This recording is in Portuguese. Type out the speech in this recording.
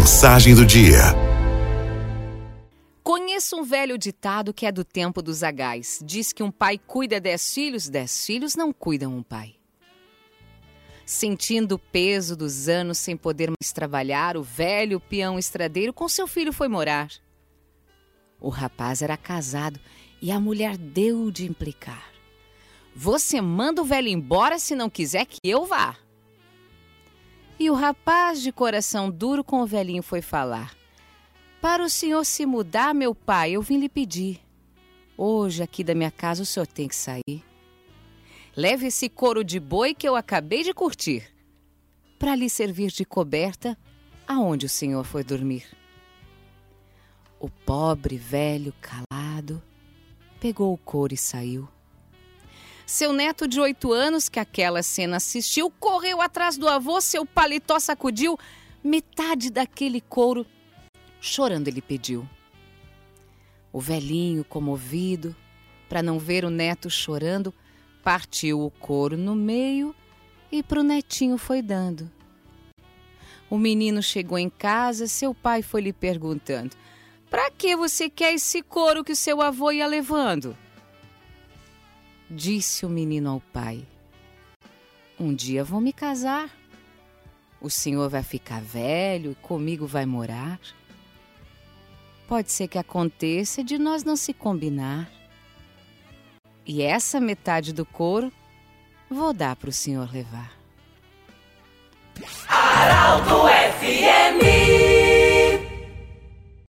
Mensagem do dia. Conheço um velho ditado que é do tempo dos agais. Diz que um pai cuida dez filhos, dez filhos não cuidam um pai. Sentindo o peso dos anos sem poder mais trabalhar, o velho peão estradeiro com seu filho foi morar. O rapaz era casado e a mulher deu de implicar. Você manda o velho embora se não quiser que eu vá. E o rapaz de coração duro com o velhinho foi falar: Para o senhor se mudar, meu pai, eu vim lhe pedir. Hoje, aqui da minha casa, o senhor tem que sair. Leve esse couro de boi que eu acabei de curtir, para lhe servir de coberta aonde o senhor foi dormir. O pobre velho calado pegou o couro e saiu. Seu neto de oito anos, que aquela cena assistiu, correu atrás do avô, seu paletó sacudiu, metade daquele couro, chorando ele pediu. O velhinho, comovido, para não ver o neto chorando, partiu o couro no meio e pro netinho foi dando. O menino chegou em casa, seu pai foi lhe perguntando: Para que você quer esse couro que seu avô ia levando? Disse o menino ao pai: Um dia vou me casar. O senhor vai ficar velho e comigo vai morar. Pode ser que aconteça de nós não se combinar. E essa metade do couro vou dar para o senhor levar. Araldo FMI